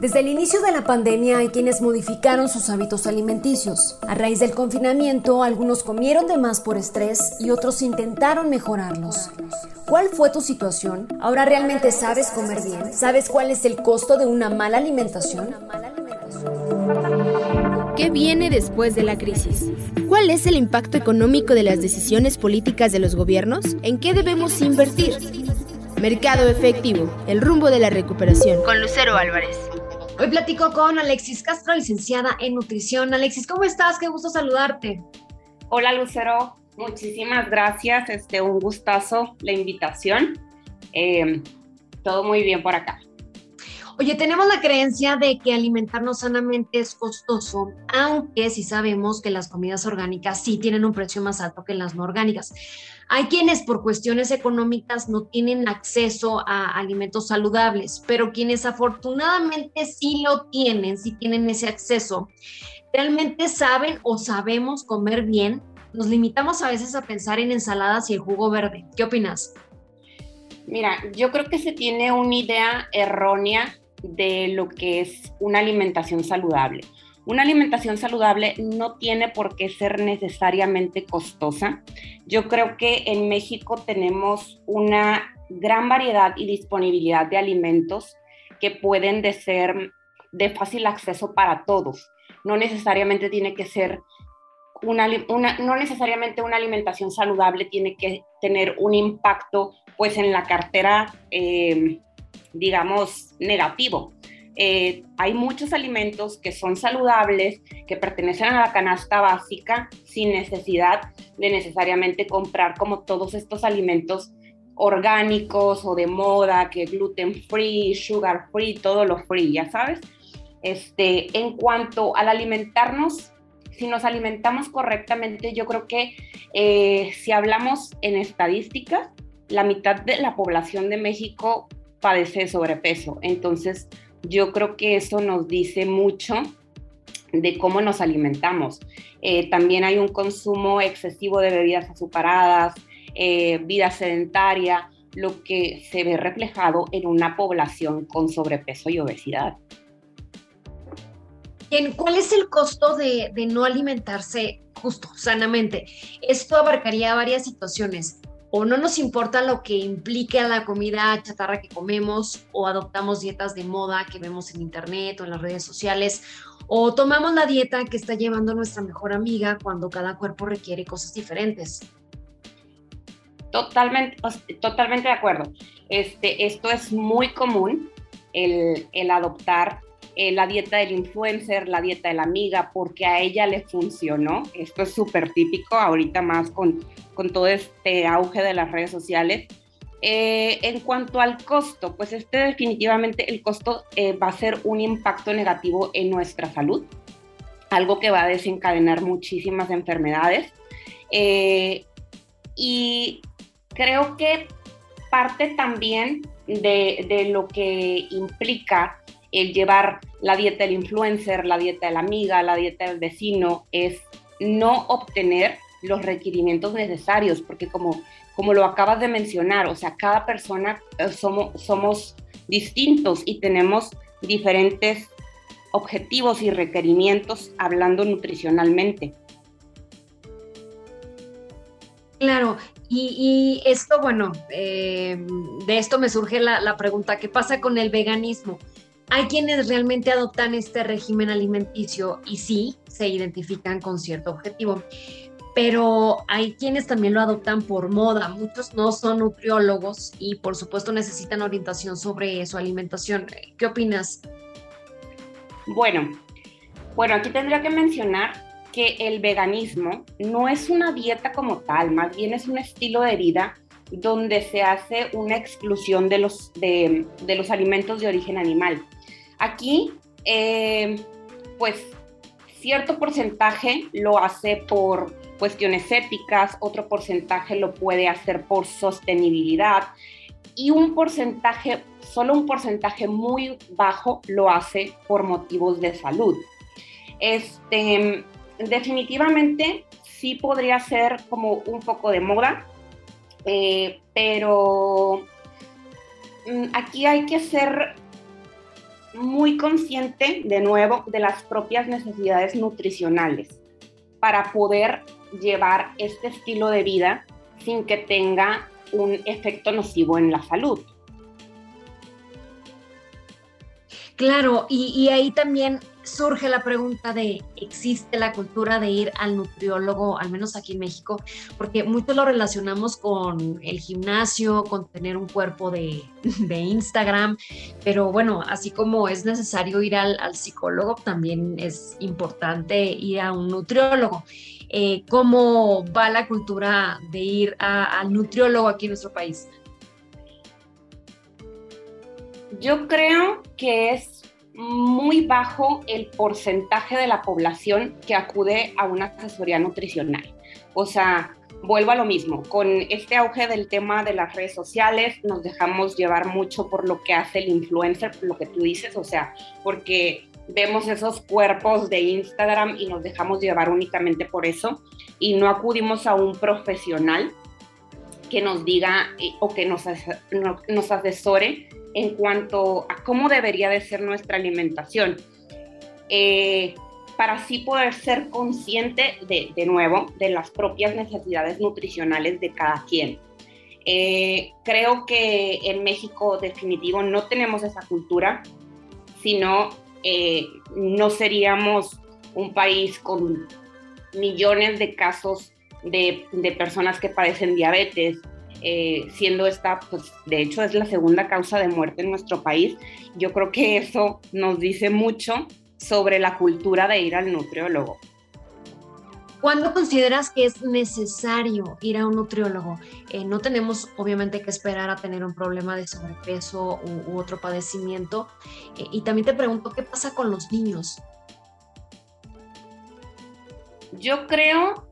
Desde el inicio de la pandemia hay quienes modificaron sus hábitos alimenticios. A raíz del confinamiento, algunos comieron de más por estrés y otros intentaron mejorarlos. ¿Cuál fue tu situación? ¿Ahora realmente sabes comer bien? ¿Sabes cuál es el costo de una mala alimentación? ¿Qué viene después de la crisis? ¿Cuál es el impacto económico de las decisiones políticas de los gobiernos? ¿En qué debemos invertir? Mercado efectivo, el rumbo de la recuperación. Con Lucero Álvarez. Hoy platico con Alexis Castro, licenciada en nutrición. Alexis, ¿cómo estás? Qué gusto saludarte. Hola Lucero, muchísimas gracias. Este, un gustazo la invitación. Eh, todo muy bien por acá. Oye, tenemos la creencia de que alimentarnos sanamente es costoso, aunque sí sabemos que las comidas orgánicas sí tienen un precio más alto que las no orgánicas. Hay quienes por cuestiones económicas no tienen acceso a alimentos saludables, pero quienes afortunadamente sí lo tienen, sí tienen ese acceso, realmente saben o sabemos comer bien. Nos limitamos a veces a pensar en ensaladas y el jugo verde. ¿Qué opinas? Mira, yo creo que se tiene una idea errónea de lo que es una alimentación saludable. Una alimentación saludable no tiene por qué ser necesariamente costosa. Yo creo que en México tenemos una gran variedad y disponibilidad de alimentos que pueden de ser de fácil acceso para todos. No necesariamente tiene que ser una, no necesariamente una alimentación saludable tiene que tener un impacto pues en la cartera, eh, digamos, negativo. Eh, hay muchos alimentos que son saludables, que pertenecen a la canasta básica sin necesidad de necesariamente comprar como todos estos alimentos orgánicos o de moda, que gluten free, sugar free, todo lo free, ya sabes. Este, en cuanto al alimentarnos, si nos alimentamos correctamente, yo creo que eh, si hablamos en estadísticas, la mitad de la población de México padece sobrepeso. Entonces, yo creo que eso nos dice mucho de cómo nos alimentamos. Eh, también hay un consumo excesivo de bebidas azucaradas, eh, vida sedentaria, lo que se ve reflejado en una población con sobrepeso y obesidad. ¿Cuál es el costo de, de no alimentarse justo, sanamente? Esto abarcaría varias situaciones o no nos importa lo que implique a la comida chatarra que comemos o adoptamos dietas de moda que vemos en internet o en las redes sociales o tomamos la dieta que está llevando nuestra mejor amiga cuando cada cuerpo requiere cosas diferentes. Totalmente, totalmente de acuerdo. Este, esto es muy común, el, el adoptar eh, la dieta del influencer, la dieta de la amiga, porque a ella le funcionó. Esto es súper típico ahorita más con, con todo este auge de las redes sociales. Eh, en cuanto al costo, pues este definitivamente el costo eh, va a ser un impacto negativo en nuestra salud, algo que va a desencadenar muchísimas enfermedades. y creo que parte también de, de lo que implica el llevar la dieta del influencer, la dieta de la amiga, la dieta del vecino, es no obtener los requerimientos necesarios, porque como, como lo acabas de mencionar, o sea, cada persona eh, somos, somos distintos y tenemos diferentes objetivos y requerimientos hablando nutricionalmente. Claro, y, esto, bueno, eh, de esto me surge la, la, pregunta, ¿qué pasa con el veganismo? Hay quienes realmente adoptan este régimen alimenticio y sí se identifican con cierto objetivo, pero hay quienes también lo adoptan por moda. Muchos no son nutriólogos y por supuesto necesitan orientación sobre su alimentación. ¿Qué opinas? Bueno, bueno, aquí tendría que mencionar que el veganismo no es una dieta como tal, más bien es un estilo de vida donde se hace una exclusión de los, de, de los alimentos de origen animal. Aquí, eh, pues, cierto porcentaje lo hace por cuestiones éticas, otro porcentaje lo puede hacer por sostenibilidad y un porcentaje, solo un porcentaje muy bajo lo hace por motivos de salud. Este, definitivamente sí podría ser como un poco de moda, eh, pero mm, aquí hay que ser muy consciente de nuevo de las propias necesidades nutricionales para poder llevar este estilo de vida sin que tenga un efecto nocivo en la salud. Claro, y, ahí también surge la pregunta de, ¿existe la cultura de ir al nutriólogo, al menos aquí en México? Porque mucho lo relacionamos con el gimnasio, con tener un cuerpo de, Instagram, pero bueno, así como es necesario ir al, psicólogo, también es importante ir a un nutriólogo. Eh, ¿Cómo va la cultura de ir al nutriólogo aquí en nuestro país? Yo creo que es muy bajo el porcentaje de la población que acude a una asesoría nutricional. O sea, vuelvo a lo mismo, con este auge del tema de las redes sociales nos dejamos llevar mucho por lo que hace el influencer, lo que tú dices, o sea, porque vemos esos cuerpos de Instagram y nos dejamos llevar únicamente por eso y no acudimos a un profesional que nos diga eh, o que nos, nos asesore en cuanto a cómo debería de ser nuestra alimentación, eh, para así poder ser consciente de, de, nuevo de las propias necesidades nutricionales de cada quien. Eh, creo que en México definitivo no tenemos esa cultura, sino eh, no seríamos un país con millones de casos de, de personas que padecen diabetes, eh, siendo esta, pues de hecho es la segunda causa de muerte en nuestro país. Yo creo que eso nos dice mucho sobre la cultura de ir al nutriólogo. ¿Cuándo consideras que es necesario ir a un nutriólogo? Eh, no tenemos obviamente que esperar a tener un problema de sobrepeso u, otro padecimiento. Eh, y también te pregunto, ¿qué pasa con los niños? Yo creo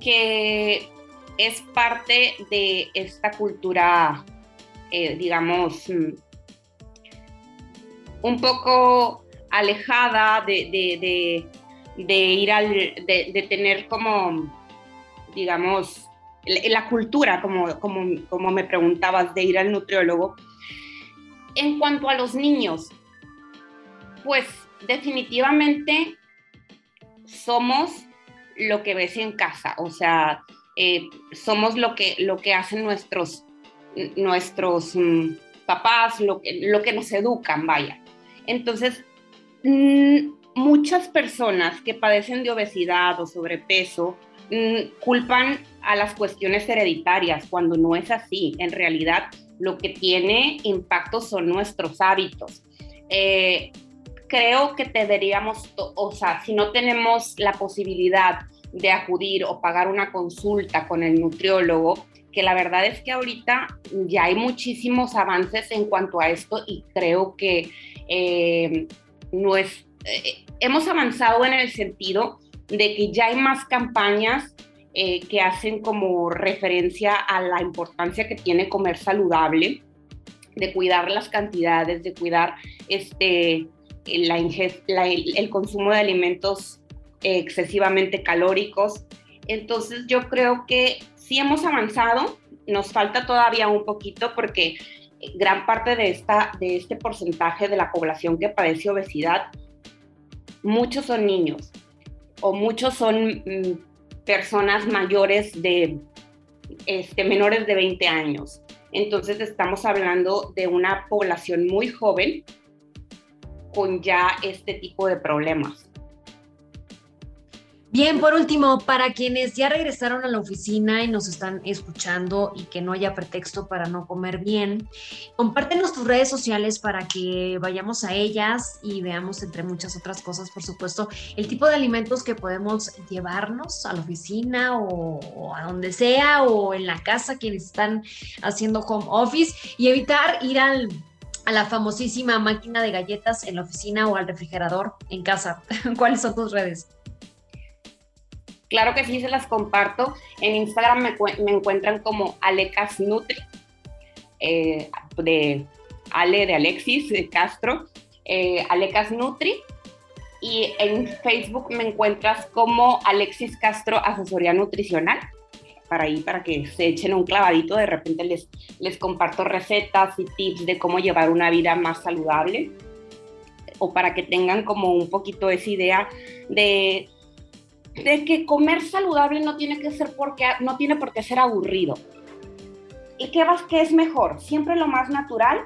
que es parte de esta cultura, eh, digamos, mm, un poco alejada de, ir al, de, tener como, digamos, la cultura, como, como, como me preguntabas, de ir al nutriólogo. En cuanto a los niños, pues definitivamente somos lo que ves en casa, o sea, eh, somos lo que, lo que hacen nuestros, nuestros mm, papás, lo que, lo que nos educan, vaya. Entonces, mm, muchas personas que padecen de obesidad o sobrepeso mm, culpan a las cuestiones hereditarias cuando no es así. En realidad, lo que tiene impacto son nuestros hábitos. Eh, creo que deberíamos, o sea, si no tenemos la posibilidad de acudir o pagar una consulta con el nutriólogo, que la verdad es que ahorita ya hay muchísimos avances en cuanto a esto y creo que eh, no es, eh, hemos avanzado en el sentido de que ya hay más campañas eh, que hacen como referencia a la importancia que tiene comer saludable, de cuidar las cantidades, de cuidar este, el consumo de alimentos excesivamente calóricos. Entonces yo creo que sí hemos avanzado, nos falta todavía un poquito porque gran parte de, esta, de este porcentaje de la población que padece obesidad, muchos son niños o muchos son mm, personas mayores de este, menores de 20 años. Entonces estamos hablando de una población muy joven con ya este tipo de problemas. Bien, por último, para quienes ya regresaron a la oficina y nos están escuchando y que no haya pretexto para no comer bien, compártenos tus redes sociales para que vayamos a ellas y veamos, entre muchas otras cosas, por supuesto, el tipo de alimentos que podemos llevarnos a la oficina o, a donde sea o en la casa quienes están haciendo home office y evitar ir al a la famosísima máquina de galletas en la oficina o al refrigerador en casa. ¿Cuáles son tus redes? Claro que sí, se las comparto. En Instagram me, encuentran como Alecas Nutri, eh, de Ale de Alexis de Castro, eh, Alecas Nutri. Y en Facebook me encuentras como Alexis Castro Asesoría Nutricional. Para ahí, para que se echen un clavadito, de repente les, les comparto recetas y tips de cómo llevar una vida más saludable. o para que tengan como un poquito esa idea de, de que comer saludable no tiene que ser porque no tiene por qué ser aburrido. ¿Y qué vas que es mejor? Siempre lo más natural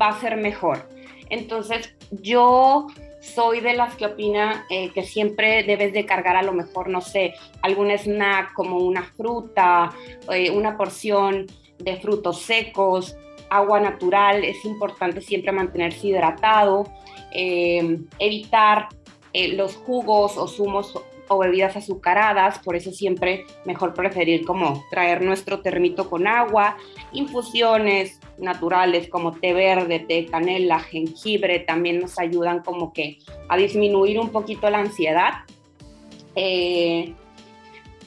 va a ser mejor. Entonces, yo soy de las que opina eh, que siempre debes de cargar a lo mejor, no sé, algún snack como una fruta, eh, una porción de frutos secos, agua natural, es importante siempre mantenerse hidratado, eh, evitar los jugos o zumos o bebidas azucaradas, por eso siempre mejor preferir como traer nuestro termito con agua, infusiones naturales como té verde, té canela, jengibre, también nos ayudan como que a disminuir un poquito la ansiedad. Eh,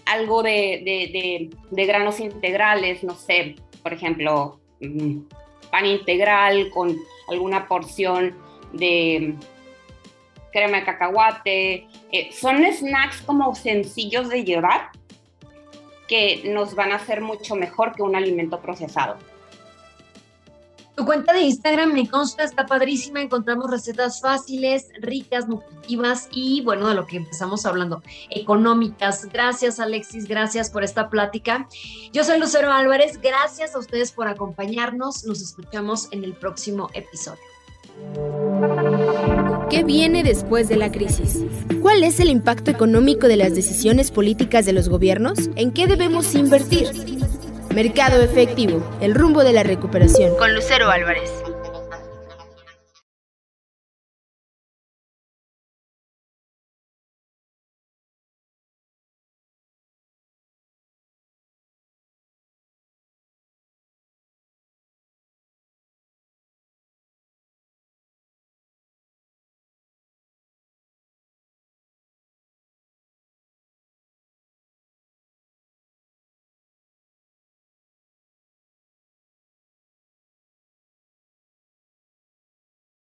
algo de, de, granos integrales, no sé, por ejemplo, mm, pan integral con alguna porción de crema de cacahuate. Eh, son snacks como sencillos de llevar que nos van a hacer mucho mejor que un alimento procesado. Tu cuenta de Instagram me consta, está padrísima, encontramos recetas fáciles, ricas, nutritivas y bueno, de lo que empezamos hablando, económicas. Gracias Alexis, gracias por esta plática. Yo soy Lucero Álvarez, gracias a ustedes por acompañarnos, nos escuchamos en el próximo episodio. ¿Qué viene después de la crisis? ¿Cuál es el impacto económico de las decisiones políticas de los gobiernos? ¿En qué debemos invertir? Mercado efectivo, el rumbo de la recuperación. Con Lucero Álvarez.